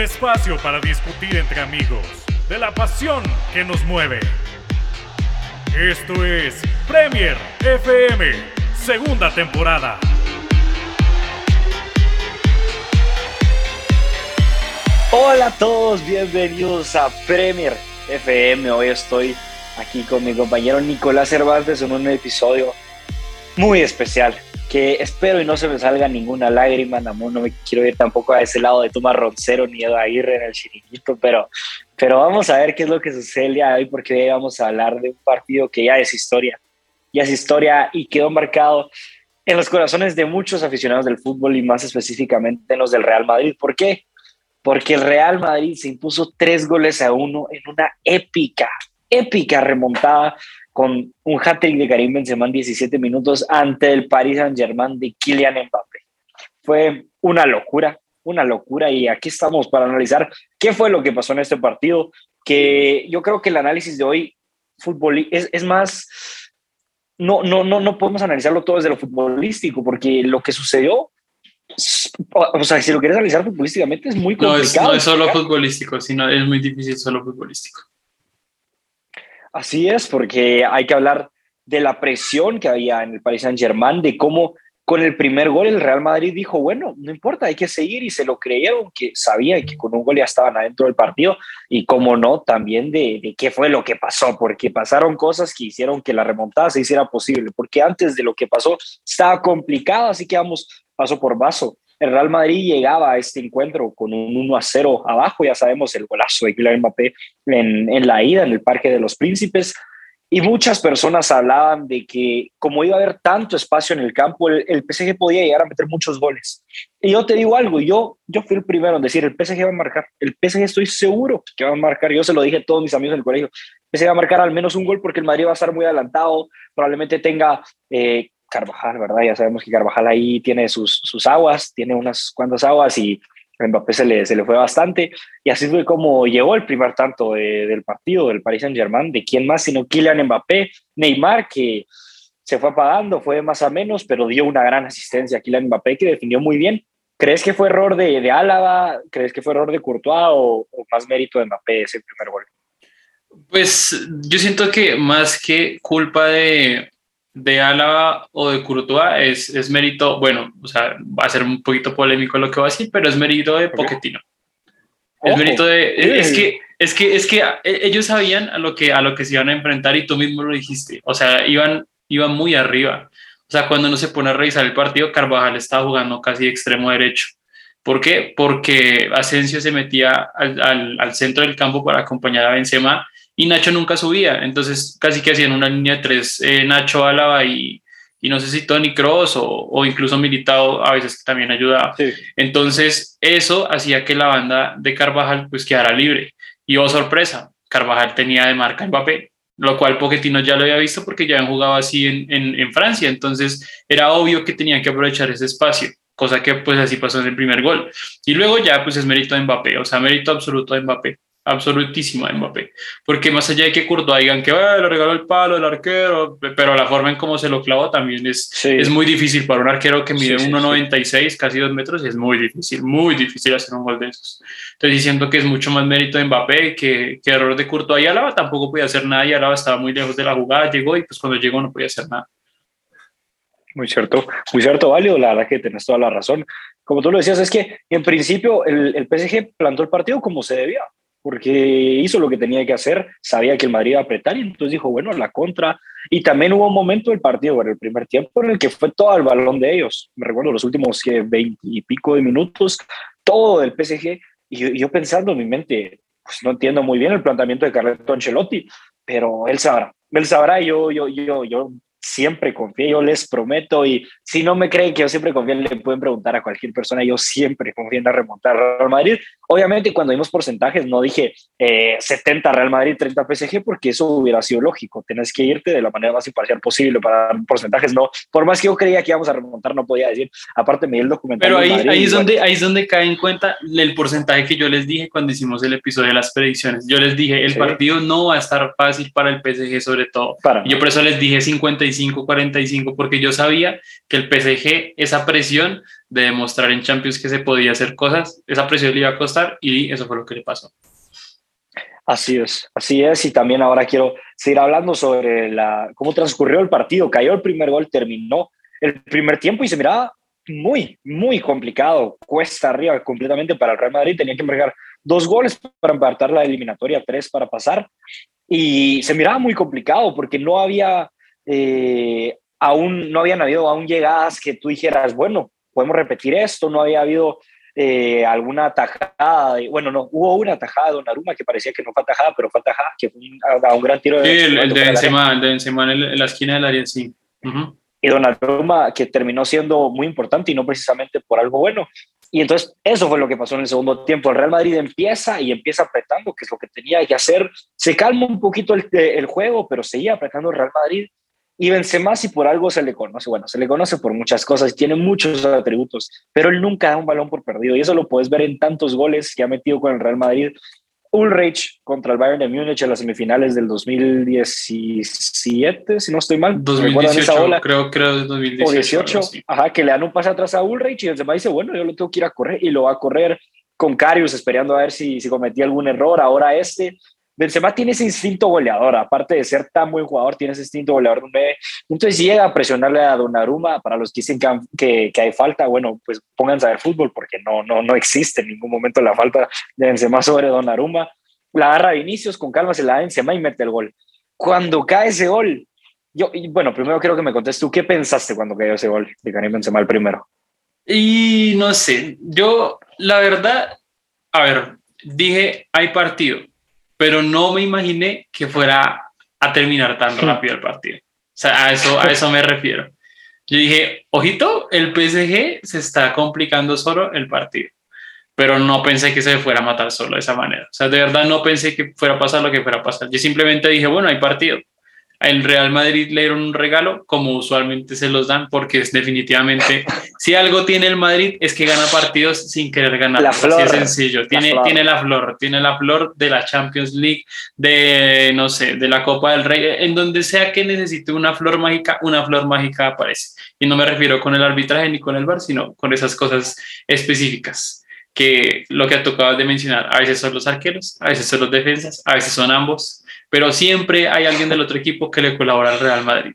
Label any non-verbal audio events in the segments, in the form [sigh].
espacio para discutir entre amigos de la pasión que nos mueve. Esto es Premier FM, segunda temporada. Hola a todos, bienvenidos a Premier FM. Hoy estoy aquí con mi compañero Nicolás Cervantes en un episodio muy especial que espero y no se me salga ninguna lágrima, no, no me quiero ir tampoco a ese lado de Tomás Roncero ni de Aguirre en el chiringuito, pero, pero vamos a ver qué es lo que sucede el día de hoy porque hoy vamos a hablar de un partido que ya es historia, ya es historia y quedó marcado en los corazones de muchos aficionados del fútbol y más específicamente en los del Real Madrid. ¿Por qué? Porque el Real Madrid se impuso tres goles a uno en una épica, épica remontada con un hat-trick de Karim Benzema en 17 minutos ante el Paris Saint-Germain de Kylian Mbappé. Fue una locura, una locura y aquí estamos para analizar qué fue lo que pasó en este partido, que yo creo que el análisis de hoy fútbol es, es más no, no, no, no podemos analizarlo todo desde lo futbolístico, porque lo que sucedió, o sea, si lo quieres analizar futbolísticamente es muy complicado. No es, no es solo futbolístico, sino es muy difícil solo futbolístico. Así es, porque hay que hablar de la presión que había en el Paris Saint-Germain, de cómo con el primer gol el Real Madrid dijo, bueno, no importa, hay que seguir y se lo creyeron, que sabían que con un gol ya estaban adentro del partido y como no, también de, de, qué fue lo que pasó, porque pasaron cosas que hicieron que la remontada se hiciera posible, porque antes de lo que pasó estaba complicado, así que vamos paso por vaso el Real Madrid llegaba a este encuentro con un 1 a 0 abajo, ya sabemos el golazo de Kylian Mbappé en, la ida en el Parque de los Príncipes, y muchas personas hablaban de que como iba a haber tanto espacio en el campo, el, el, PSG podía llegar a meter muchos goles. Y yo te digo algo, yo, yo fui el primero en decir, el PSG va a marcar, el PSG estoy seguro que va a marcar, yo se lo dije a todos mis amigos en el colegio, el PSG va a marcar al menos un gol porque el Madrid va a estar muy adelantado, probablemente tenga... Eh, Carvajal, ¿verdad? Ya sabemos que Carvajal ahí tiene sus, sus aguas, tiene unas cuantas aguas y a Mbappé se le, se le fue bastante. Y así fue como llegó el primer tanto de, del partido del Paris Saint-Germain, de quién más sino Kylian Mbappé, Neymar, que se fue apagando, fue más a menos, pero dio una gran asistencia a Kylian Mbappé, que definió muy bien. ¿Crees que fue error de, de Álava? ¿Crees que fue error de Courtois o, o más mérito de Mbappé ese primer gol? Pues yo siento que más que culpa de, de Álava o de Courtois es, es mérito, bueno, o sea, va a ser un poquito polémico lo que va a decir, pero es mérito de Pochettino. Es mérito de, es que, es que, es que ellos sabían a lo que, a lo que se iban a enfrentar y tú mismo lo dijiste, o sea, iban, iban muy arriba. O sea, cuando uno se pone a revisar el partido, Carvajal estaba jugando casi extremo derecho. ¿Por qué? Porque Asensio se metía al, al, al centro del campo para acompañar a Benzema y Nacho nunca subía, entonces casi que hacían una línea de tres, eh, Nacho Álava y, y, no sé si Tony Cross o, o, incluso Militado a veces también ayudaba. Sí. Entonces eso hacía que la banda de Carvajal pues quedara libre. Y oh sorpresa, Carvajal tenía de marca Mbappé, lo cual Pochettino ya lo había visto porque ya habían jugado así en, en, en Francia, entonces era obvio que tenían que aprovechar ese espacio cosa que pues así pasó en el primer gol. Y luego ya pues es mérito de Mbappé, o sea, mérito absoluto de Mbappé absolutísimo de Mbappé. Porque más allá de que Courtois digan que le regaló el palo el arquero, pero la forma en cómo se lo clavó también es, sí. es muy difícil para un arquero que mide sí, 1,96, sí, casi 2 metros, es muy difícil, muy difícil hacer un gol de esos. Entonces diciendo que es mucho más mérito de Mbappé que, que error de Courtois y Álava tampoco podía hacer nada y Álava estaba muy lejos de la jugada, llegó y pues cuando llegó no podía hacer nada. Muy cierto, muy cierto, Valio, la verdad que tenés toda la razón. Como tú lo decías, es que en principio el, el PSG plantó el partido como se debía porque hizo lo que tenía que hacer, sabía que el Madrid iba a apretar y entonces dijo, bueno, la contra. Y también hubo un momento del partido, en el primer tiempo, en el que fue todo el balón de ellos. Me recuerdo los últimos veinte y pico de minutos, todo del PSG. Y yo, pensando en mi mente, pues no entiendo muy bien el planteamiento de Carleto Ancelotti, pero él sabrá. Él sabrá, yo, yo, yo, yo siempre confío, yo les prometo, y si no me creen que yo siempre confío, le pueden preguntar a cualquier persona, yo siempre confío en remontar Real Madrid. Obviamente, cuando vimos porcentajes, no dije eh, 70 Real Madrid, 30 PSG, porque eso hubiera sido lógico. Tienes que irte de la manera más imparcial posible para dar porcentajes. No, por más que yo creía que íbamos a remontar, no podía decir. Aparte, me di el documental. Pero ahí, Madrid, ahí, es donde, ahí es donde cae en cuenta el porcentaje que yo les dije cuando hicimos el episodio de las predicciones. Yo les dije, el sí. partido no va a estar fácil para el PSG, sobre todo. Para yo por eso les dije 55 45-45, porque yo sabía que el PSG, esa presión de demostrar en Champions que se podía hacer cosas, esa presión le iba a costar y eso fue lo que le pasó. Así es, así es. Y también ahora quiero seguir hablando sobre la, cómo transcurrió el partido. Cayó el primer gol, terminó el primer tiempo y se miraba muy, muy complicado. Cuesta arriba completamente para el Real Madrid. Tenía que marcar dos goles para empatar la eliminatoria, tres para pasar. Y se miraba muy complicado porque no había, eh, aún, no habían habido aún llegadas que tú dijeras, bueno, podemos repetir esto. No había habido eh, alguna tajada, bueno, no, hubo una tajada de Donnarumma que parecía que no fue tajada, pero fue tajada, que fue un, a, un gran tiro. De sí, el, de Benzema, el de Benzema en, la esquina del área, sí. Y Donnarumma que terminó siendo muy importante y no precisamente por algo bueno. Y entonces eso fue lo que pasó en el segundo tiempo. El Real Madrid empieza y empieza apretando, que es lo que tenía que hacer. Se calma un poquito el, el juego, pero seguía apretando el Real Madrid y Benzema, si por algo se le conoce, bueno, se le conoce por muchas cosas, tiene muchos atributos, pero él nunca da un balón por perdido. Y eso lo puedes ver en tantos goles que ha metido con el Real Madrid. Ulrich contra el Bayern de Múnich en las semifinales del 2017, si no estoy mal. 2018, creo, creo 2018. O 18, ajá, que le dan un pase atrás a Ulrich y Benzema dice, bueno, yo lo tengo que ir a correr y lo va a correr con Carius esperando a ver si, si cometía algún error. Ahora este Benzema tiene ese instinto goleador, aparte de ser tan buen jugador, tiene ese instinto goleador Entonces llega a presionarle a Donnarumma, para los que dicen que, hay falta, bueno, pues pónganse a ver fútbol porque no, no, no existe en ningún momento la falta de Benzema sobre Donnarumma. La agarra Vinicius, con calma se la da Benzema y mete el gol. Cuando cae ese gol, yo, bueno, primero quiero que me contes tú, ¿qué pensaste cuando cayó ese gol de Karim Benzema el primero? Y no sé, yo la verdad, a ver, dije, hay partido pero no me imaginé que fuera a terminar tan rápido el partido. O sea, a eso, a eso me refiero. Yo dije, ojito, el PSG se está complicando solo el partido, pero no pensé que se fuera a matar solo de esa manera. O sea, de verdad no pensé que fuera a pasar lo que fuera a pasar. Yo simplemente dije, bueno, hay partido el Real Madrid le dieron un regalo, como usualmente se los dan, porque es definitivamente, [laughs] si algo tiene el Madrid es que gana partidos sin querer ganar. La flor, Así es sencillo. Tiene, la tiene la flor, tiene la flor de la Champions League, de, no sé, de la Copa del Rey, en donde sea que necesite una flor mágica, una flor mágica aparece. Y no me refiero con el arbitraje ni con el bar, sino con esas cosas específicas que lo que acabas de mencionar, a veces son los arqueros, a veces son los defensas, a veces son ambos, pero siempre hay alguien del otro equipo que le colabora al Real Madrid.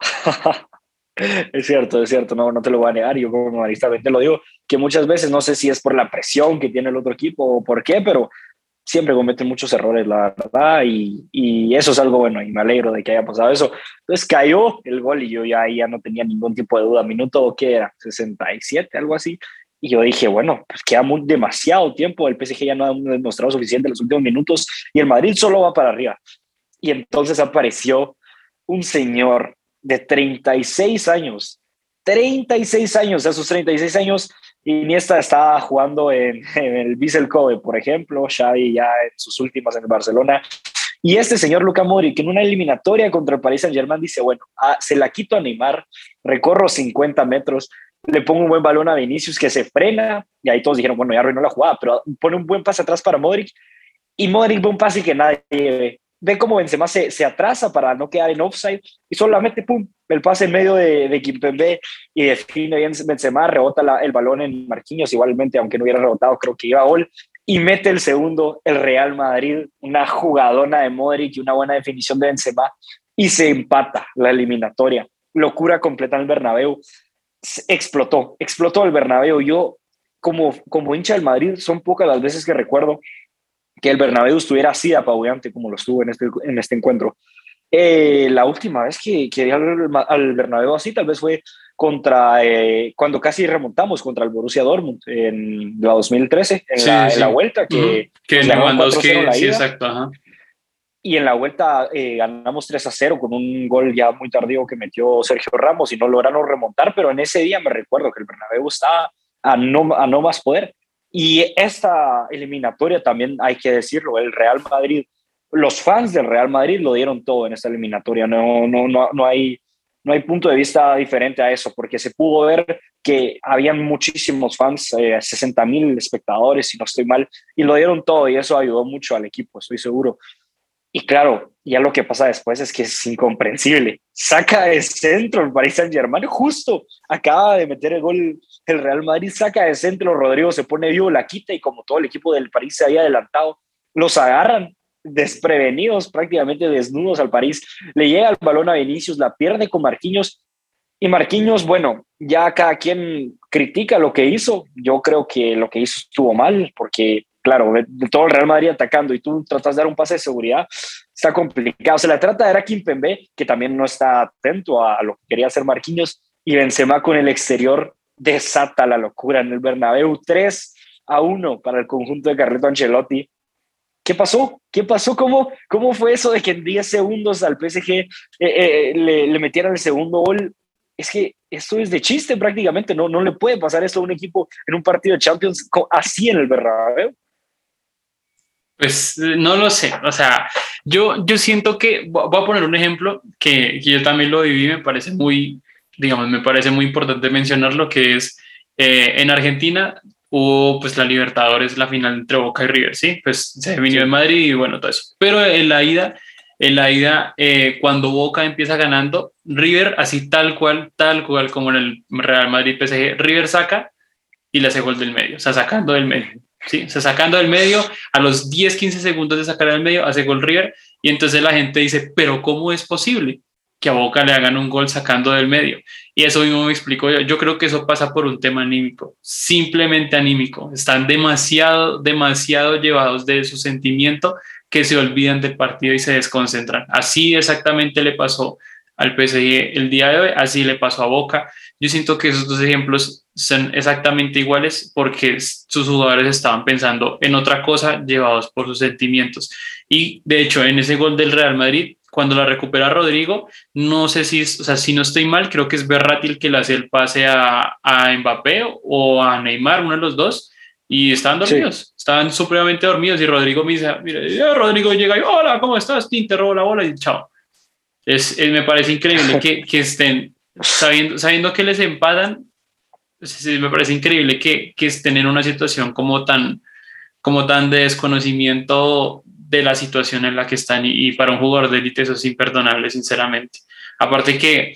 [laughs] es cierto, es cierto, no, no te lo voy a negar, yo como madridista te lo digo, que muchas veces no sé si es por la presión que tiene el otro equipo o por qué, pero siempre cometen muchos errores, la verdad, y, y, eso es algo bueno, y me alegro de que haya pasado eso. Entonces cayó el gol y yo ya, ya no tenía ningún tipo de duda, minuto, ¿qué era? 67, algo así, y yo dije, bueno, pues queda muy, demasiado tiempo, el PSG ya no ha demostrado suficiente en los últimos minutos y el Madrid solo va para arriba. Y entonces apareció un señor de 36 años, 36 años, a sus 36 años, Iniesta estaba jugando en, [laughs] en el Vissel Kobe, por ejemplo, Xavi ya en sus últimas en el Barcelona, y este señor Luca Modric en una eliminatoria contra el Paris Saint Germain dice, bueno, ah, se la quito a Neymar, recorro 50 metros, le pongo un buen balón a Vinicius que se frena y ahí todos dijeron, bueno, ya arruinó la jugada, pero pone un buen pase atrás para Modric y Modric ve un pase que nadie ve. Ve cómo Benzema se, se atrasa para no quedar en offside y solamente, pum, el pase en medio de, de Kimpembe y define bien Benzema, rebota el balón en Marquinhos igualmente, aunque no hubiera rebotado, creo que iba a gol y mete el segundo el Real Madrid, una jugadona de Modric y una buena definición de Benzema y se empata la eliminatoria. Locura completa en el Bernabéu explotó, explotó el Bernabéu. Yo, como, como hincha del Madrid, son pocas las veces que recuerdo que el Bernabéu estuviera así apabullante como lo estuvo en este, en este encuentro. Eh, la última vez que, que al, al, Bernabéu así, tal vez fue contra, eh, cuando casi remontamos contra el Borussia Dortmund en la 2013, en, la, vuelta, que, que sí, exacto, ajá y en la vuelta eh, ganamos 3 a 0 con un gol ya muy tardío que metió Sergio Ramos y no lograron remontar, pero en ese día me recuerdo que el Bernabéu estaba a no, a no más poder. Y esta eliminatoria también hay que decirlo, el Real Madrid, los fans del Real Madrid lo dieron todo en esta eliminatoria, no, no, no, no, hay, no hay punto de vista diferente a eso, porque se pudo ver que habían muchísimos fans, eh, 60 mil espectadores, si no estoy mal, y lo dieron todo y eso ayudó mucho al equipo, estoy seguro. Y claro, ya lo que pasa después es que es incomprensible. saca de centro el Paris Saint Germain, justo acaba de meter el gol el Real Madrid, saca de centro, Rodrigo se pone vivo, la quita y como todo el equipo del París se había adelantado, los agarran desprevenidos, prácticamente desnudos al París, le llega el balón a Vinicius, la pierde con Marquinhos. Y Marquinhos, bueno, ya cada quien critica lo que hizo, yo creo que lo que hizo estuvo mal porque claro, de, todo el Real Madrid atacando y tú tratas de dar un pase de seguridad, está complicado. Se la trata de era Kimpembe, que también no está atento a lo que quería hacer Marquinhos, y Benzema con el exterior desata la locura en el Bernabéu. 3 a 1 para el conjunto de Carleto Ancelotti. ¿Qué pasó? ¿Qué pasó? ¿Cómo, cómo fue eso de que en 10 segundos al PSG eh, eh, le, le metieran el segundo gol? Es que esto es de chiste prácticamente, no, no le puede pasar esto a un equipo en un partido de Champions así en el Bernabéu. Pues no lo sé, o sea, yo, yo siento que, voy a poner un ejemplo que, que yo también lo viví, me parece muy, digamos, me parece muy importante mencionarlo, que es eh, en Argentina hubo pues la Libertadores, la final entre Boca y River, ¿sí? Pues se vino en Madrid y bueno, todo eso. Pero en la ida, en la ida, eh, cuando Boca empieza ganando, River, así tal cual, tal cual como en el Real Madrid PSG, River saca y le hace gol del medio, o sea, sacando del medio. Sí, o sea, sacando del medio, a los 10, 15 segundos de sacar del medio, hace gol River, y entonces la gente dice, pero ¿cómo es posible que a Boca le hagan un gol sacando del medio? Y eso mismo me explico yo. Yo creo que eso pasa por un tema anímico, simplemente anímico. Están demasiado, demasiado llevados de su sentimiento que se olvidan del partido y se desconcentran. Así exactamente le pasó al PSG el día de hoy, así le pasó a Boca. Yo siento que esos dos ejemplos son exactamente iguales porque sus jugadores estaban pensando en otra cosa llevados por sus sentimientos. Y de hecho, en ese gol del Real Madrid, cuando la recupera Rodrigo, no sé si, o sea, si no estoy mal, creo que es Berratti el que le hace el pase a, a Mbappé o a Neymar, uno de los dos, y estaban dormidos, estaban supremamente dormidos y Rodrigo me dice, mira, Rodrigo llega y, hola, ¿cómo estás? Te robo la bola y chao. Es, me parece increíble que, que, estén sabiendo, sabiendo que les empatan, me parece increíble que, que estén en una situación como tan, como tan de desconocimiento de la situación en la que están y, para un jugador de élite eso es imperdonable, sinceramente. Aparte que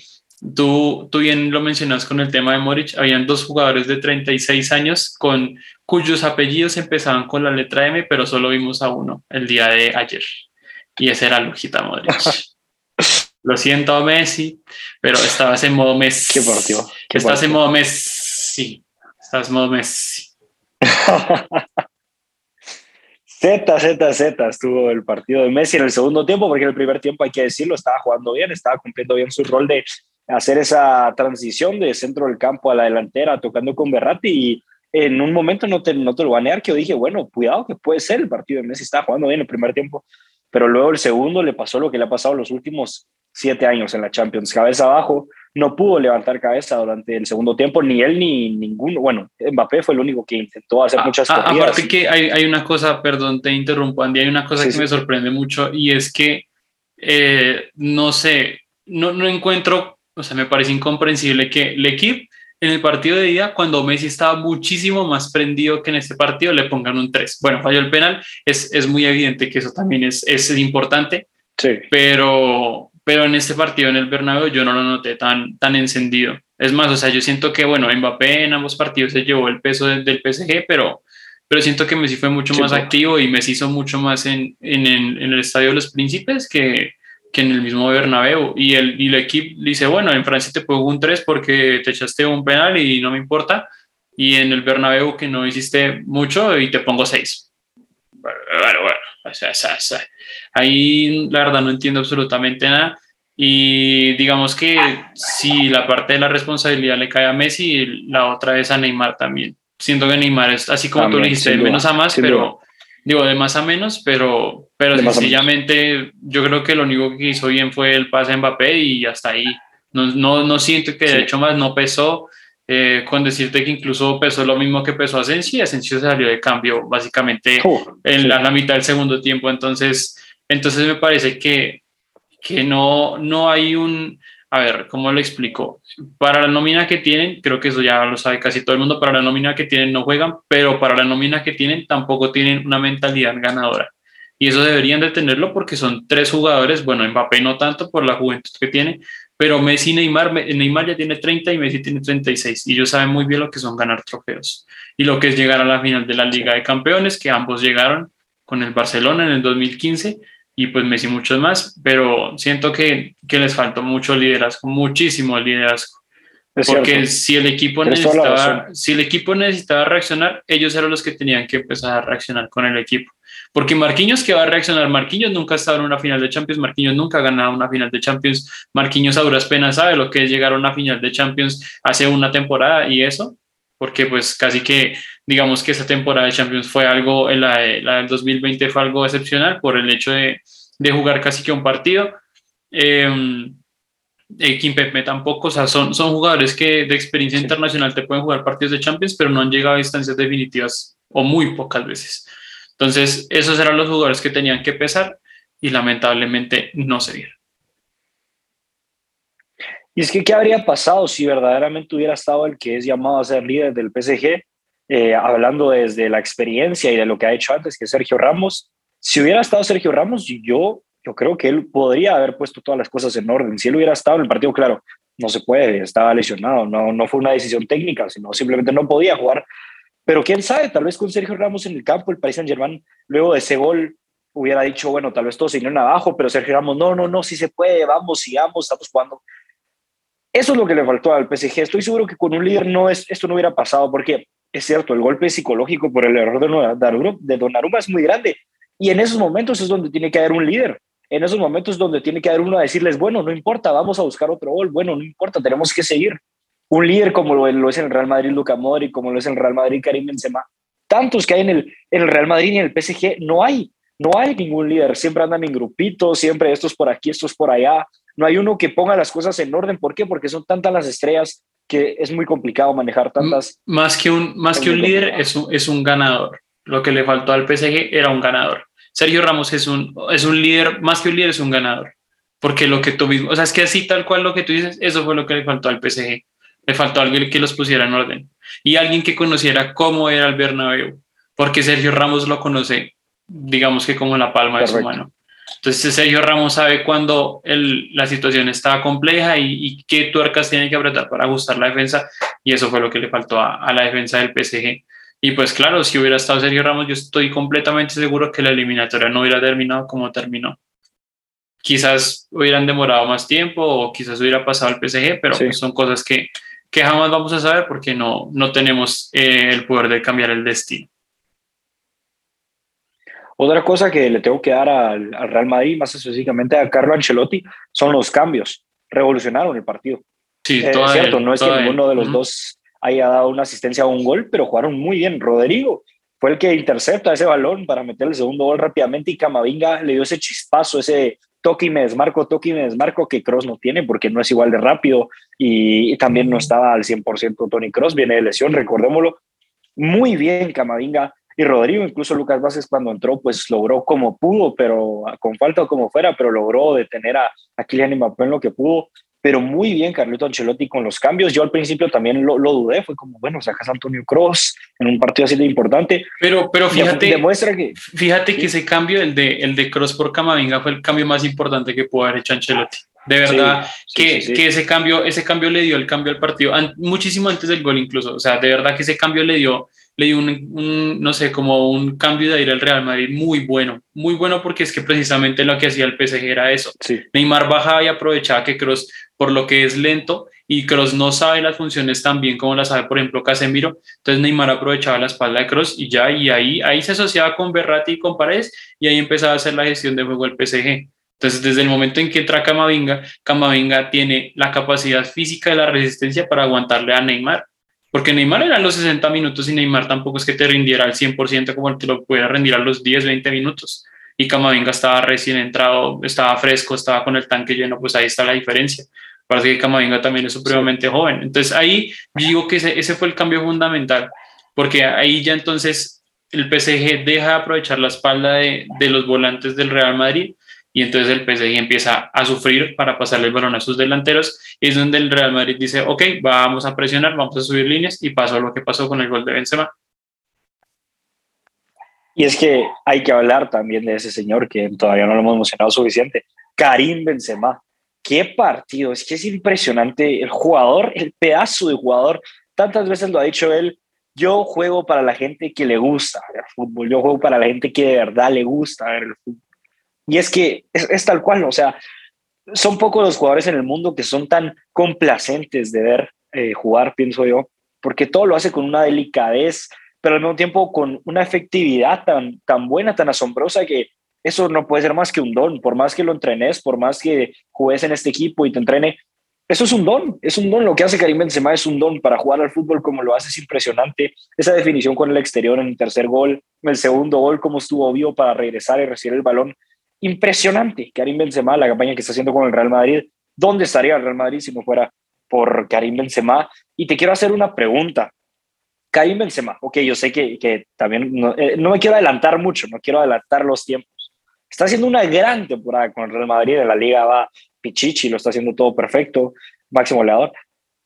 tú, tú bien lo mencionas con el tema de Moric, habían dos jugadores de 36 años con cuyos apellidos empezaban con la letra M, pero solo vimos a uno el día de ayer y ese era Lujita Modric. Lo siento, Messi, pero estabas en modo Messi. Qué partido. estás en modo Messi. Estás en modo Messi. [laughs] Z, Z, Z estuvo el partido de Messi en el segundo tiempo, porque en el primer tiempo, hay que decirlo, estaba jugando bien, estaba cumpliendo bien su rol de hacer esa transición de centro del campo a la delantera, tocando con Berratti y en un momento no te, no te lo voy a negar que yo dije, bueno, cuidado que puede ser el partido de Messi, estaba jugando bien el primer tiempo, pero luego el segundo le pasó lo que le ha pasado los últimos siete años en la Champions, cabeza abajo, no pudo levantar cabeza durante el segundo tiempo, ni él ni ninguno, bueno, Mbappé fue el único que intentó hacer ah, muchas cosas. Ah, aparte que hay, hay, una cosa, perdón, te interrumpo, Andy, hay una cosa que me sorprende mucho y es que, eh, no sé, no, no encuentro, o sea, me parece incomprensible que el equipo en el partido de día, cuando Messi estaba muchísimo más prendido que en este partido, le pongan un 3. Bueno, falló el penal, es, es muy evidente que eso también es, es importante, sí. pero, pero en este partido en el Bernabéu yo no lo noté tan, tan encendido. Es más, o sea, yo siento que, bueno, Mbappé en ambos partidos se llevó el peso del, PSG, pero, pero siento que Messi fue mucho más activo y Messi hizo mucho más en, en, en, el Estadio de los Príncipes que, que en el mismo Bernabéu. Y el, y el equipo dice, bueno, en Francia te pongo un 3 porque te echaste un penal y no me importa. Y en el Bernabéu que no hiciste mucho y te pongo 6. Bueno, bueno, o sea, o sea, Ahí la verdad no entiendo absolutamente nada. Y digamos que si la parte de la responsabilidad le cae a Messi, la otra es a Neymar también. Siento que Neymar es así como tú le dijiste, menos a más, pero digo, de más a menos, pero, pero sencillamente yo creo que lo único que hizo bien fue el pase a Mbappé y hasta ahí. No, no, no siento que de hecho más no pesó. Eh, con decirte que incluso pesó lo mismo que pesó Asensio y Asensio salió de cambio básicamente en la, la, mitad del segundo tiempo. Entonces, entonces me parece que, que no, no hay un, a ver, ¿cómo lo explico? Para la nómina que tienen, creo que eso ya lo sabe casi todo el mundo, para la nómina que tienen no juegan, pero para la nómina que tienen tampoco tienen una mentalidad ganadora. Y eso deberían de tenerlo porque son tres jugadores, bueno, Mbappé no tanto por la juventud que tiene, pero Messi y Neymar, Neymar ya tiene 30 y Messi tiene 36 y ellos saben muy bien lo que son ganar trofeos y lo que es llegar a la final de la Liga de Campeones, que ambos llegaron con el Barcelona en el 2015 y pues Messi muchos más, pero siento que, que les faltó mucho liderazgo, muchísimo liderazgo. porque si el, equipo necesitaba, si el equipo necesitaba reaccionar, ellos eran los que tenían que empezar a reaccionar con el equipo. Porque Marquinhos que va a reaccionar, Marquinhos nunca ha estado en una final de Champions, Marquinhos nunca ha ganado una final de Champions, Marquinhos a duras penas sabe lo que es llegar a una final de Champions hace una temporada y eso, porque pues casi que digamos que esa temporada de Champions fue algo, la, la del 2020 fue algo excepcional por el hecho de, de jugar casi que un partido. Eh, eh, Kimpembe tampoco, o sea, son, son jugadores que de experiencia internacional te pueden jugar partidos de Champions, pero no han llegado a instancias definitivas o muy pocas veces. Entonces, esos eran los jugadores que tenían que pesar y lamentablemente no se dieron. Y es que, ¿qué habría pasado si verdaderamente hubiera estado el que es llamado a ser líder del PSG, eh, hablando desde la experiencia y de lo que ha hecho antes, que Sergio Ramos? Si hubiera estado Sergio Ramos, yo, yo creo que él podría haber puesto todas las cosas en orden. Si él hubiera estado en el partido, claro, no se puede, estaba lesionado, no, no fue una decisión técnica, sino simplemente no podía jugar pero quién sabe, tal vez con Sergio Ramos en el campo, el Paris Saint Germain, luego de ese gol, hubiera dicho, bueno, tal vez todos se irían abajo, pero Sergio Ramos, no, no, no, sí se puede, vamos, sigamos, estamos jugando. Eso es lo que le faltó al PSG. Estoy seguro que con un líder no es, esto no hubiera pasado, porque es cierto, el golpe psicológico por el error de, Donnarumma es muy grande. Y en esos momentos es donde tiene que haber un líder. En esos momentos donde tiene que haber uno a decirles, bueno, no importa, vamos a buscar otro gol, bueno, no importa, tenemos que seguir un líder como lo, es el Real Madrid Luka Modric, como lo es el Real Madrid Karim Benzema, tantos que hay en el, en el Real Madrid y en el PSG, no hay, no hay ningún líder, siempre andan en grupitos, siempre estos por aquí, estos por allá, no hay uno que ponga las cosas en orden, ¿por qué? Porque son tantas las estrellas que es muy complicado manejar tantas. Más que un, más que un líder, es un, es un ganador. Lo que le faltó al PSG era un ganador. Sergio Ramos es un, es un líder, más que un líder, es un ganador. Porque lo que tú mismo, o sea, es que así tal cual lo que tú dices, eso fue lo que le faltó al PSG. Le faltó alguien que los pusiera en orden y alguien que conociera cómo era el Bernabéu, porque Sergio Ramos lo conoce, digamos que como la palma de su mano. Entonces Sergio Ramos sabe cuando la situación está compleja y, qué tuercas tiene que apretar para ajustar la defensa y eso fue lo que le faltó a, a la defensa del PSG. Y pues claro, si hubiera estado Sergio Ramos, yo estoy completamente seguro que la eliminatoria no hubiera terminado como terminó quizás hubieran demorado más tiempo o quizás hubiera pasado al PSG, pero pues son cosas que, que jamás vamos a saber porque no, no tenemos eh, el poder de cambiar el destino. Otra cosa que le tengo que dar al, Real Madrid, más específicamente a Carlo Ancelotti, son los cambios. Revolucionaron el partido. Sí, eh, es cierto, no es que ninguno de los dos haya dado una asistencia a un gol, pero jugaron muy bien. Rodrigo fue el que intercepta ese balón para meter el segundo gol rápidamente y Camavinga le dio ese chispazo, ese toque y me desmarco, toque y me desmarco que Cross no tiene porque no es igual de rápido y, también no estaba al 100% Tony Cross, viene de lesión, recordémoslo. Muy bien Camavinga y Rodrigo, incluso Lucas Vázquez cuando entró pues logró como pudo, pero con falta o como fuera, pero logró detener a, a Kylian Mbappé en lo que pudo pero muy bien Carlito Ancelotti con los cambios. Yo al principio también lo, dudé, fue como, bueno, sacas a Antonio Cross en un partido así de importante. Pero, pero fíjate, demuestra que, fíjate que ese cambio, el de, el de Cross por Camavinga, fue el cambio más importante que pudo haber hecho Ancelotti. De verdad que, que, ese cambio, ese cambio le dio el cambio al partido, muchísimo antes del gol incluso. O sea, de verdad que ese cambio le dio le dio un, no sé, como un cambio de aire al Real Madrid muy bueno, muy bueno porque es que precisamente lo que hacía el PSG era eso. Neymar bajaba y aprovechaba que Cross, por lo que es lento y Cross no sabe las funciones tan bien como las sabe, por ejemplo, Casemiro, entonces Neymar aprovechaba la espalda de Cross y ya, y ahí, ahí se asociaba con Berratti y con Paredes y ahí empezaba a hacer la gestión de juego el PSG. Entonces, desde el momento en que entra Camavinga, Camavinga tiene la capacidad física de la resistencia para aguantarle a Neymar porque Neymar era los 60 minutos y Neymar tampoco es que te rindiera al 100% como te lo pudiera rendir a los 10, 20 minutos. Y Camavinga estaba recién entrado, estaba fresco, estaba con el tanque lleno, pues ahí está la diferencia. Parece que Camavinga también es supremamente joven. Entonces ahí digo que ese, ese fue el cambio fundamental, porque ahí ya entonces el PSG deja de aprovechar la espalda de, de los volantes del Real Madrid y entonces el PSG empieza a sufrir para pasarle el balón a sus delanteros. Y es donde el Real Madrid dice, ok, vamos a presionar, vamos a subir líneas. Y pasó lo que pasó con el gol de Benzema. Y es que hay que hablar también de ese señor que todavía no lo hemos mencionado suficiente, Karim Benzema. qué partido, es que es impresionante el jugador, el pedazo de jugador, tantas veces lo ha dicho él, yo juego para la gente que le gusta ver fútbol, yo juego para la gente que de verdad le gusta ver el fútbol. Y es que es, tal cual, o sea, son pocos los jugadores en el mundo que son tan complacentes de ver eh, jugar, pienso yo, porque todo lo hace con una delicadez, pero al mismo tiempo con una efectividad tan, tan buena, tan asombrosa que eso no puede ser más que un don, por más que lo entrenes, por más que juegues en este equipo y te entrene, eso es un don, es un don. Lo que hace Karim Benzema es un don para jugar al fútbol como lo hace, es impresionante. Esa definición con el exterior en el tercer gol, el segundo gol, como estuvo vivo para regresar y recibir el balón. Impresionante, Karim Benzema, la campaña que está haciendo con el Real Madrid. ¿Dónde estaría el Real Madrid si no fuera por Karim Benzema? Y te quiero hacer una pregunta. Karim Benzema, ok, yo sé que, que también no, eh, no me quiero adelantar mucho, no quiero adelantar los tiempos. Está haciendo una gran temporada con el Real Madrid, en la liga va Pichichi, lo está haciendo todo perfecto, máximo goleador.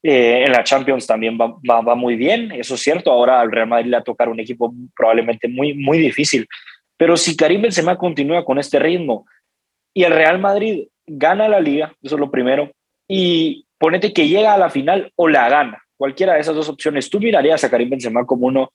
Eh, en la Champions también va, va, muy bien, eso es cierto. Ahora al Real Madrid le va a tocar un equipo probablemente muy, muy difícil. Pero si Karim Benzema continúa con este ritmo y el Real Madrid gana la liga, eso es lo primero, y ponete que llega a la final o la gana, cualquiera de esas dos opciones, ¿tú mirarías a Karim Benzema como uno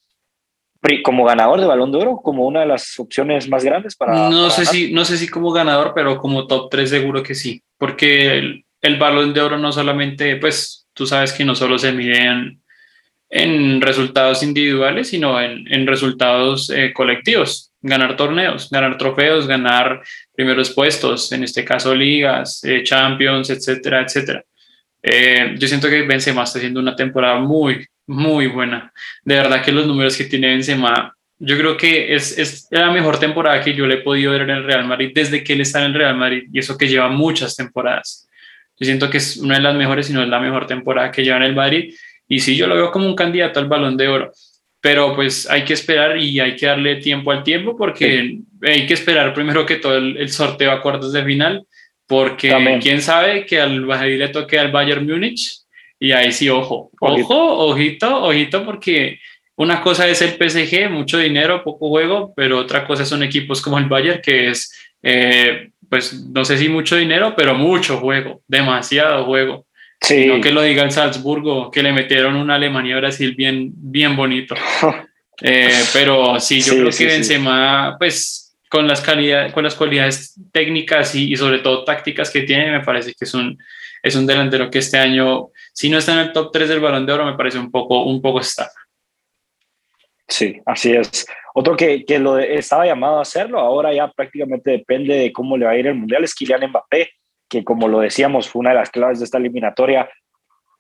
como ganador de Balón de Oro, como una de las opciones más grandes para... No sé, si, no sé si como ganador, pero como top 3 seguro que sí, porque el, el, Balón de Oro no solamente, pues tú sabes que no solo se mide en, resultados individuales, sino en, en resultados eh, colectivos, ganar torneos, ganar trofeos, ganar primeros puestos, en este caso ligas, eh, champions, etcétera, etcétera. Eh, yo siento que Benzema está haciendo una temporada muy, muy buena. De verdad que los números que tiene Benzema, yo creo que es, es, la mejor temporada que yo le he podido ver en el Real Madrid desde que él está en el Real Madrid y eso que lleva muchas temporadas. Yo siento que es una de las mejores, si no es la mejor temporada que lleva en el Madrid. Y sí, yo lo veo como un candidato al balón de oro. Pero pues hay que esperar y hay que darle tiempo al tiempo porque hay que esperar primero que todo el, sorteo a cuartos de final. Porque quién sabe que al Madrid le toque al Bayern Múnich y ahí sí, ojo, ojo, ojito, ojito, porque una cosa es el PSG, mucho dinero, poco juego, pero otra cosa son equipos como el Bayern, que es, eh, pues no sé si mucho dinero, pero mucho juego, demasiado juego. Sí. No que lo diga el Salzburgo, que le metieron una Alemania-Brasil bien, bien bonito. [laughs] Eh, pero sí, yo creo que Benzema, pues con las, calidades, con las cualidades técnicas y, y, sobre todo tácticas que tiene, me parece que es un, es un delantero que este año si no está en el top 3 del balón de oro, me parece un poco, un poco Sí, así es. Otro que, que lo estaba llamado a hacerlo, ahora ya prácticamente depende de cómo le va a ir el Mundial, es Kylian Mbappé, que como lo decíamos, fue una de las claves de esta eliminatoria.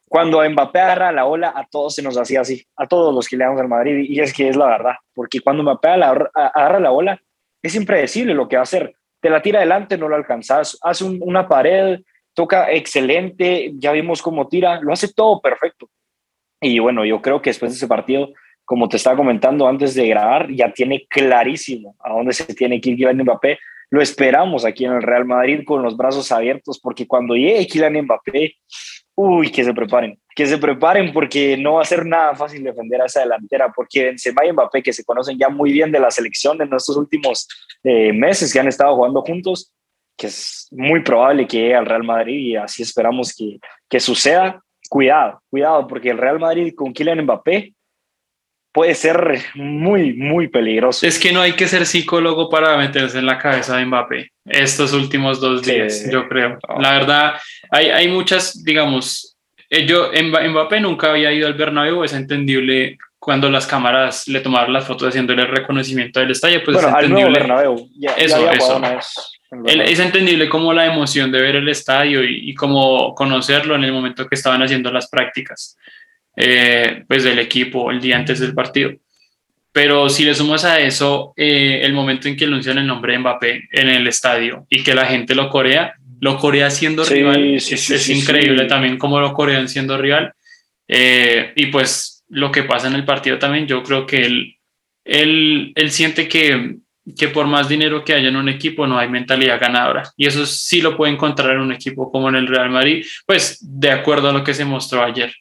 Cuando Mbappé agarra la ola, a todos se nos hacía así, a todos los que le damos al Madrid, y es que es la verdad, porque cuando Mbappé agarra la ola, es impredecible lo que va a hacer. Te la tira adelante, no lo alcanzas, hace una pared, toca excelente, ya vimos cómo tira, lo hace todo perfecto. Y bueno, yo creo que después de ese partido, como te estaba comentando antes de grabar, ya tiene clarísimo a dónde se tiene que ir Mbappé. Lo esperamos aquí en el Real Madrid con los brazos abiertos, porque cuando llegue Kylian Mbappé, uy, que se preparen, que se preparen porque no va a ser nada fácil defender a esa delantera, porque Benzema y Mbappé, que se conocen ya muy bien de la selección en estos últimos eh, meses que han estado jugando juntos, que es muy probable que llegue al Real Madrid y así esperamos que, que suceda. Cuidado, cuidado, porque el Real Madrid con Kylian Mbappé puede ser muy, muy peligroso. Es que no hay que ser psicólogo para meterse en la cabeza de Mbappé estos últimos dos días, yo creo. La verdad, hay, hay muchas, digamos, eh, yo, Mbappé nunca había ido al Bernabéu, es entendible cuando las cámaras le tomaron las fotos haciéndole el reconocimiento del estadio, pues bueno, es entendible. Al Bernabéu. eso, eso. Es entendible como la emoción de ver el estadio y, y cómo conocerlo en el momento que estaban haciendo las prácticas eh, pues del equipo el día antes del partido. Pero si le sumas a eso eh, el momento en que anuncian el nombre de Mbappé en el estadio y que la gente lo corea, lo corea siendo rival, es, increíble también cómo lo corean siendo rival. Eh, y pues lo que pasa en el partido también, yo creo que él, él, él siente que que por más dinero que haya en un equipo no hay mentalidad ganadora. Y eso sí lo puede encontrar en un equipo como en el Real Madrid, pues de acuerdo a lo que se mostró ayer.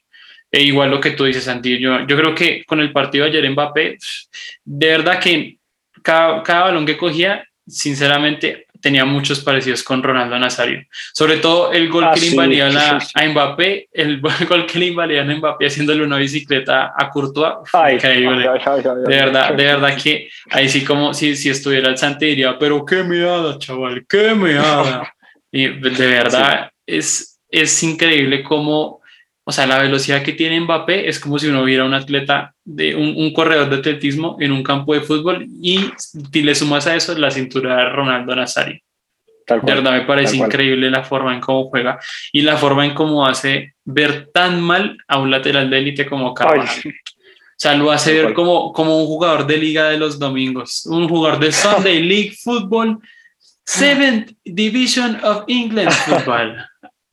E igual lo que tú dices, Santi, yo, yo creo que con el partido de ayer Mbappé, de verdad que cada, cada balón que cogía, sinceramente, tenía muchos parecidos con Ronaldo Nazario. Sobre todo el gol Ah, que le sí, invalida sí, a, sí, sí. a Mbappé, el [laughs] gol que le invalida a Mbappé haciéndole una bicicleta a Courtois. Ay, increíble. ay, ay, De verdad, de verdad que ahí sí como si, si estuviera el Santi diría, pero qué meada, chaval, qué meada. [laughs] Y de verdad es, es increíble cómo, o sea, la velocidad que tiene Mbappé es como si uno viera un atleta, de un, un corredor de atletismo en un campo de fútbol y si le sumas a eso la cintura de Ronaldo Nazario. Tal De cual. verdad me parece cual. increíble la forma en cómo juega y la forma en cómo hace ver tan mal a un lateral de élite como Ay, Carvajal. O sea, lo hace ver como, como un jugador de Liga de los Domingos, un jugador de Sunday [laughs] League Football, Seventh Division of England [laughs] Football.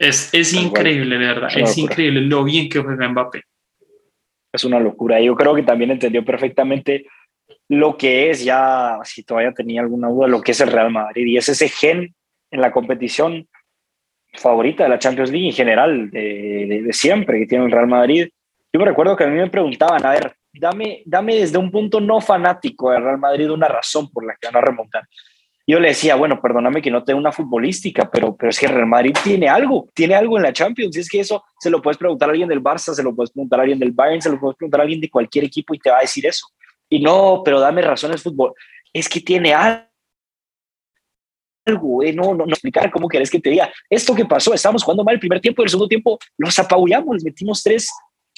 Es, es increíble, de verdad. Es increíble lo bien que juega Mbappé. es una locura. Yo creo que también entendió perfectamente lo que es, ya si todavía tenía alguna duda, lo que es el Real Madrid. Y es ese gen en la competición favorita de la Champions League en general, de, de- de siempre que tiene el Real Madrid. Yo me recuerdo que a mí me preguntaban, a ver, dame, dame desde un punto no fanático del Real Madrid una razón por la que van a remontar. Yo le decía, bueno, perdóname que no tenga una futbolística, pero, pero es que Real Madrid tiene algo, tiene algo en la Champions. Y es que eso se lo puedes preguntar a alguien del Barça, se lo puedes preguntar a alguien del Bayern, se lo puedes preguntar a alguien de cualquier equipo y te va a decir eso. Y no, pero dame razones fútbol. Es que tiene algo. eh, no, no, no explicar cómo querés que te diga. Esto que pasó, estábamos jugando mal el primer tiempo y el segundo tiempo los apabullamos, les metimos tres.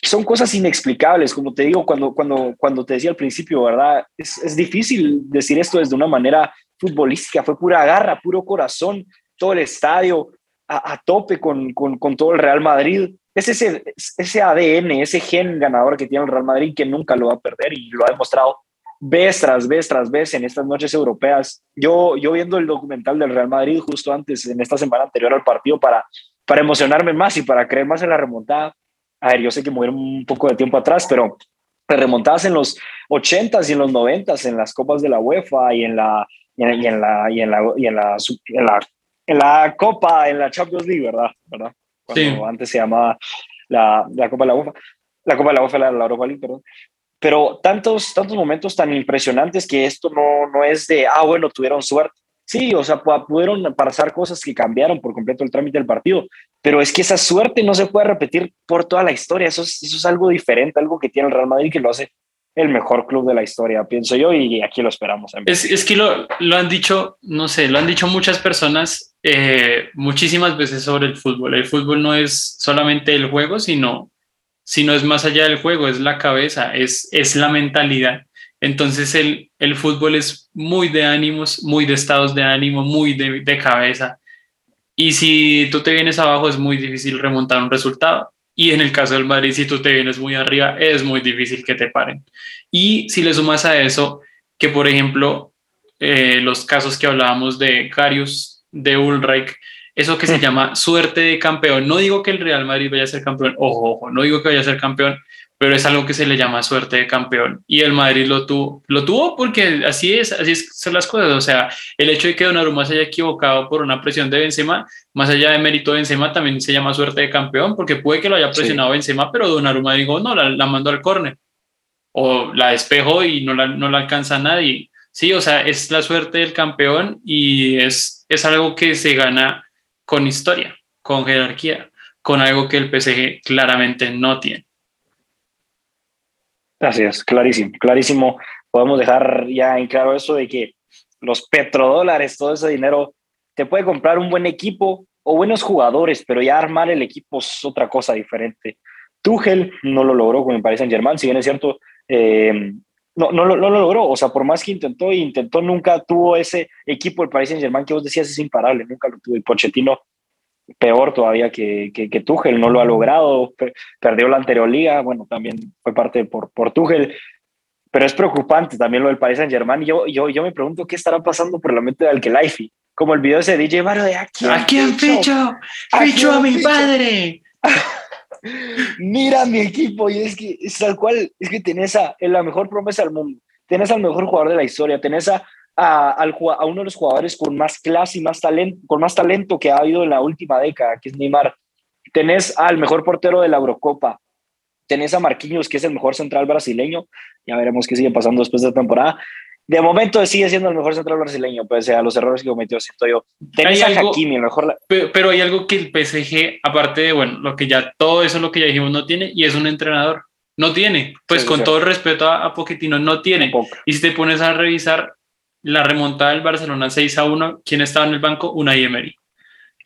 Son cosas inexplicables, como te digo, cuando, cuando, cuando te decía al principio, ¿verdad? Es, es difícil decir esto desde una manera futbolística, fue pura garra, puro corazón, todo el estadio a, a tope con, con, con, todo el Real Madrid. Es ese, ese ADN, ese gen ganador que tiene el Real Madrid que nunca lo va a perder y lo ha demostrado vez tras vez tras vez en estas noches europeas. Yo, yo viendo el documental del Real Madrid justo antes, en esta semana anterior al partido, para, para emocionarme más y para creer más en la remontada. A ver, yo sé que movieron un poco de tiempo atrás, pero remontadas en los 80s y en los 90s, en las copas de la UEFA y en la, y en, y en la, y en la, y en la, en la, en la Copa, en la Champions League, ¿verdad? ¿verdad? Cuando Sí. antes se llamaba la, la Copa de la UEFA. La Copa de la UEFA, la, la Europa League, perdón pero tantos, tantos momentos tan impresionantes que esto no, no es de, ah, bueno, tuvieron suerte. Sí, o sea, pu- pudieron pasar cosas que cambiaron por completo el trámite del partido, pero es que esa suerte no se puede repetir por toda la historia. Eso es, eso es algo diferente, algo que tiene el Real Madrid que lo hace el mejor club de la historia, pienso yo, y aquí lo esperamos. Es, es que lo, lo, han dicho, no sé, lo han dicho muchas personas eh, muchísimas veces sobre el fútbol. El fútbol no es solamente el juego, sino si no es más allá del juego, es la cabeza, es, es la mentalidad. Entonces el, el fútbol es muy de ánimos, muy de estados de ánimo, muy de, de cabeza. Y si tú te vienes abajo es muy difícil remontar un resultado. Y en el caso del Madrid, si tú te vienes muy arriba, es muy difícil que te paren. Y si le sumas a eso, que por ejemplo, eh, los casos que hablábamos de Karius, de Ulreich, eso que se llama suerte de campeón. No digo que el Real Madrid vaya a ser campeón, ojo, ojo, no digo que vaya a ser campeón, pero es algo que se le llama suerte de campeón. Y el Madrid lo tuvo, lo tuvo porque así es, así es, son las cosas. O sea, el hecho de que Donnarumma se haya equivocado por una presión de Benzema, más allá de mérito de Benzema, también se llama suerte de campeón, porque puede que lo haya presionado sí. Benzema, pero Donnarumma dijo, no, la, la mandó al córner. O la despejó y no la, no la alcanza nadie. Sí, o sea, es la suerte del campeón y es, es algo que se gana con historia, con jerarquía, con algo que el PSG claramente no tiene. Gracias, clarísimo, clarísimo. Podemos dejar ya en claro eso de que los petrodólares, todo ese dinero, te puede comprar un buen equipo o buenos jugadores, pero ya armar el equipo es otra cosa diferente. Tuchel no lo logró con el Paris Saint Germain, si bien es cierto, eh, no, no, no, lo logró. O sea, por más que intentó intentó, nunca tuvo ese equipo del Paris Saint Germain que vos decías es imparable, nunca lo tuvo. Y Pochettino, peor todavía que, que, que Tuchel, no lo ha logrado, perdió la anterior liga, bueno, también fue parte por, por Tuchel. Pero es preocupante también lo del Paris Saint Germain. Yo, yo, yo me pregunto qué estará pasando por la mente de Alkelaifi. Como el video ese de DJ Varo de aquí. ¿A quién ficho? ¡Ficho a mi padre! [laughs] Mira mi equipo y es que es tal cual, es que tenés a, la mejor promesa del mundo, tenés al mejor jugador de la historia, tenés a, a, uno de los jugadores con más clase y más talento, con más talento que ha habido en la última década, que es Neymar, tenés al mejor portero de la Eurocopa, tenés a Marquinhos, que es el mejor central brasileño, ya veremos qué sigue pasando después de la temporada, de momento sigue siendo el mejor central brasileño, pese a los errores que cometió, siento yo. Tenés a Hakimi, mejor. Pero, hay algo que el PSG, aparte de, bueno, lo que ya, todo eso lo que ya dijimos, no tiene, y es un entrenador. No tiene. Pues con todo el respeto a, a Pochettino, no tiene. Y si te pones a revisar la remontada del Barcelona 6 a 1, ¿quién estaba en el banco? Unai Emery.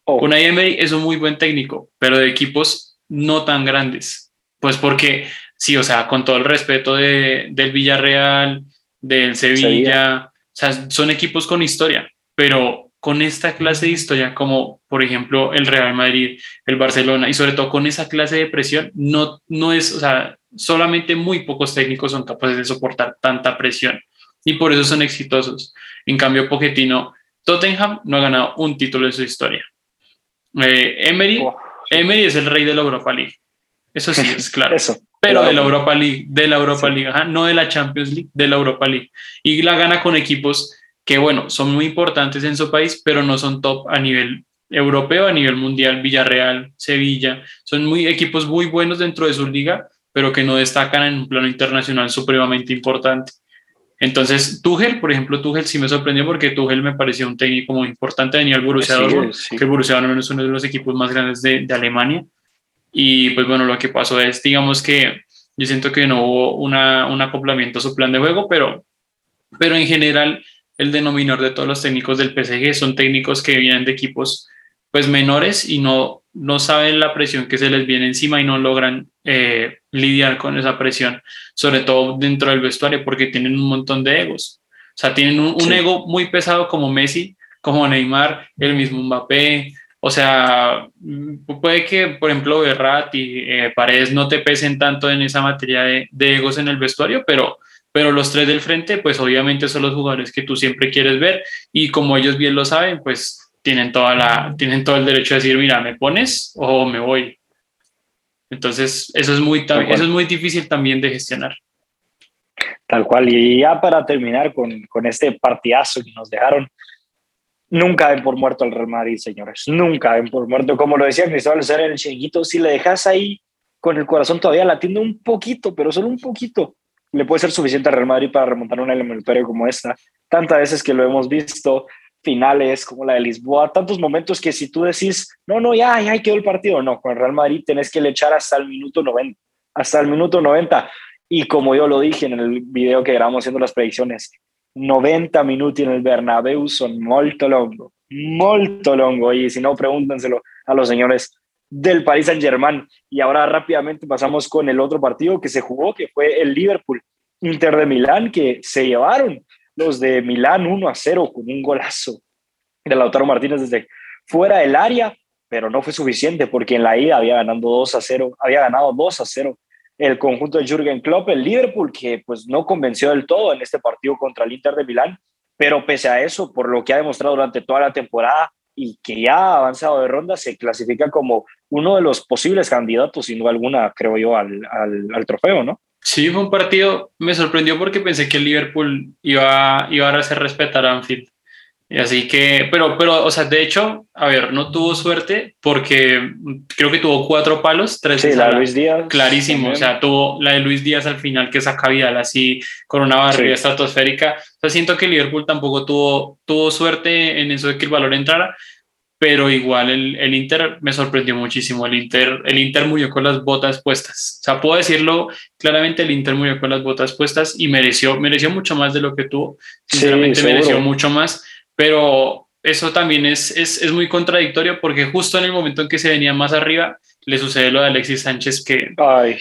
Oh. Unai Emery es un muy buen técnico, pero de equipos no tan grandes. Pues porque, sí, o sea, con todo el respeto de, del Villarreal, del Sevilla, o sea, son equipos con historia, pero con esta clase de historia, como por ejemplo el Real Madrid, el Barcelona, y sobre todo con esa clase de presión, no, no es, o sea, solamente muy pocos técnicos son capaces de soportar tanta presión y por eso son exitosos. En cambio, Pochettino, Tottenham no ha ganado un título en su historia. Eh, Emery, Emery es el rey de la Europa League. Eso sí, es [laughs] claro. eso, pero de la Europa League, de la Europa League, no de la Champions League, de la Europa League. Y la gana con equipos que, bueno, son muy importantes en su país, pero no son top a nivel europeo, a nivel mundial, Villarreal, Sevilla. Son muy equipos muy buenos dentro de su liga, pero que no destacan en un plano internacional supremamente importante. Entonces, Tuchel, por ejemplo, Tuchel sí me sorprendió porque Tuchel me pareció un técnico muy importante, venía el Borussia Dortmund, que el Borussia Dortmund es uno de los equipos más grandes de, de, Alemania. Y pues bueno, lo que pasó es, digamos que yo siento que no hubo una, un acoplamiento a su plan de juego, pero, pero en general el denominador de todos los técnicos del PSG son técnicos que vienen de equipos pues menores y no, no saben la presión que se les viene encima y no logran eh, lidiar con esa presión, sobre todo dentro del vestuario, porque tienen un montón de egos. O sea, tienen un, ego muy pesado como Messi, como Neymar, el mismo Mbappé. O sea, puede que, por ejemplo, Berrat y eh, Paredes no te pesen tanto en esa materia de, de, egos en el vestuario, pero, pero los tres del frente, pues obviamente son los jugadores que tú siempre quieres ver y como ellos bien lo saben, pues tienen, toda la, tienen todo el derecho a decir, mira, me pones o me voy. Entonces, eso es muy, eso es muy difícil también de gestionar. Tal cual. Y ya para terminar con, con este partidazo que nos dejaron, nunca ven por muerto al Real Madrid, señores. Nunca ven por muerto. Como lo decía Cristóbal ser el chiquito, si le dejas ahí con el corazón todavía latiendo un poquito, pero solo un poquito, le puede ser suficiente al Real Madrid para remontar una eliminatoria como esta. Tantas veces que lo hemos visto, finales como la de Lisboa, tantos momentos que si tú decís, no, no, ya, ya quedó el partido, no, con el Real Madrid tenés que le echar hasta el minuto 90, hasta el minuto 90. Y como yo lo dije en el video que grabamos haciendo las predicciones, 90 minutos en el Bernabéu son molto longo, molto longo. Y si no, pregúntenselo a los señores del Paris Saint Germain. Y ahora rápidamente pasamos con el otro partido que se jugó, que fue el Liverpool Inter de Milán, que se llevaron los de Milán 1 a 0 con un golazo de Lautaro Martínez desde fuera del área, pero no fue suficiente porque en la ida había ganado 2 a 0, había ganado 2 a 0 el conjunto de Jürgen Klopp, el Liverpool que pues no convenció del todo en este partido contra el Inter de Milán, pero pese a eso, por lo que ha demostrado durante toda la temporada y que ya ha avanzado de ronda, se clasifica como uno de los posibles candidatos, sin duda alguna, creo yo, al, al, al trofeo, ¿no? Sí, fue un partido, me sorprendió porque pensé que el Liverpool iba, iba a hacer respetar a Anfield. Y así que, pero, pero, o sea, de hecho, a ver, no tuvo suerte porque creo que tuvo cuatro palos, tres sí, la de Luis Díaz. Clarísimo, o sea, tuvo la de Luis Díaz al final que saca Vidal así con una barrera estratosférica. O sea, siento que el Liverpool tampoco tuvo, tuvo suerte en eso de que el valor entrara, pero igual el, el, Inter me sorprendió muchísimo. El Inter, el Inter murió con las botas puestas. O sea, puedo decirlo claramente, el Inter murió con las botas puestas y mereció, mereció mucho más de lo que tuvo. Sinceramente mereció mucho más, pero eso también es, es, es, muy contradictorio porque justo en el momento en que se venía más arriba, le sucede lo de Alexis Sánchez, que,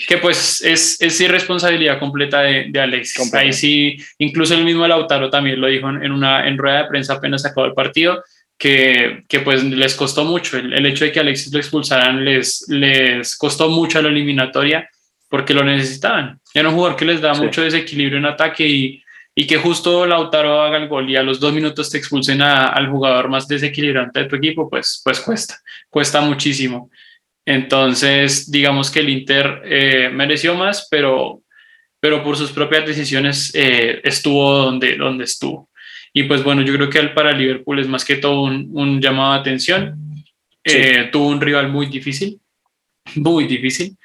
que pues es, es irresponsabilidad completa de, de Alexis. Ahí sí, incluso el mismo Lautaro también lo dijo en, una en rueda de prensa apenas acabó el partido que, que, pues les costó mucho. El, el, hecho de que Alexis lo expulsaran les, les costó mucho a la eliminatoria porque lo necesitaban. Era un jugador que les da mucho desequilibrio en ataque y, y, que justo Lautaro haga el gol y a los dos minutos te expulsen a, al jugador más desequilibrante de tu equipo, pues, pues cuesta, cuesta muchísimo. Entonces, digamos que el Inter eh, mereció más, pero, pero por sus propias decisiones eh, estuvo donde, donde estuvo. Y pues bueno, yo creo que para Liverpool es más que todo un, un llamado de atención. Eh, tuvo un rival muy difícil, muy difícil.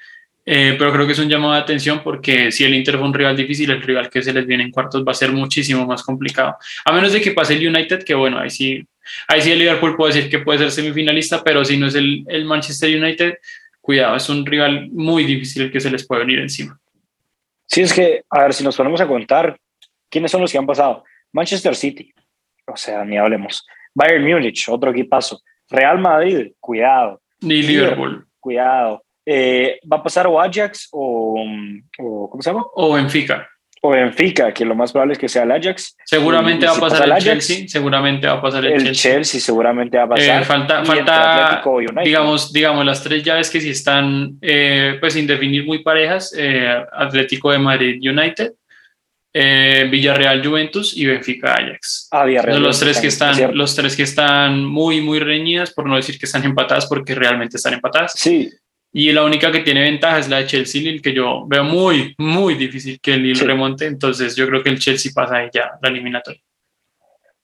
Eh, pero creo que es un llamado de atención porque si el Inter fue un rival difícil, el rival que se les viene en cuartos va a ser muchísimo más complicado. A menos de que pase el United, que bueno, ahí sí, ahí sí el Liverpool puede decir que puede ser semifinalista, pero si no es el, el Manchester United, cuidado, es un rival muy difícil que se les puede venir encima. Sí, es que, a ver, si nos ponemos a contar, ¿quiénes son los que han pasado? Manchester City, o sea, ni hablemos. Bayern Múnich, otro equipazo. Real Madrid, cuidado. Ni Liverpool. Cuidado. Eh, va a pasar o Ajax o, ¿cómo se llama? O Benfica. O Benfica, que lo más probable es que sea el Ajax. Seguramente va a pasar el Chelsea, seguramente va a pasar el, el Chelsea. seguramente va a pasar. Eh, falta, falta digamos, digamos, las tres llaves que sí están, eh, pues sin definir muy parejas, Atlético de Madrid United, Villarreal Juventus y Benfica Ajax. Ah, Villarreal, los tres que están, los tres que están muy, muy reñidas, por no decir que están empatadas, porque realmente están empatadas. Sí, y la única que tiene ventaja es la de Chelsea Lille, que yo veo muy, muy difícil que el Lille remonte. Entonces yo creo que el Chelsea pasa ahí ya la eliminatoria.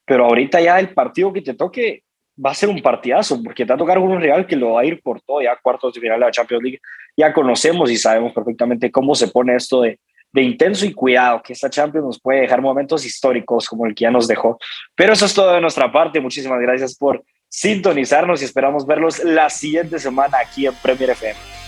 Pero ahorita ya el partido que te toque va a ser un partidazo, porque te va a tocar un Real que lo va a ir por todo, ya cuartos de final de la Champions League. Ya conocemos y sabemos perfectamente cómo se pone esto de, de intenso y cuidado, que esta Champions nos puede dejar momentos históricos como el que ya nos dejó. Pero eso es todo de nuestra parte. Muchísimas gracias por sintonizarnos y esperamos verlos la siguiente semana aquí en Premier FM.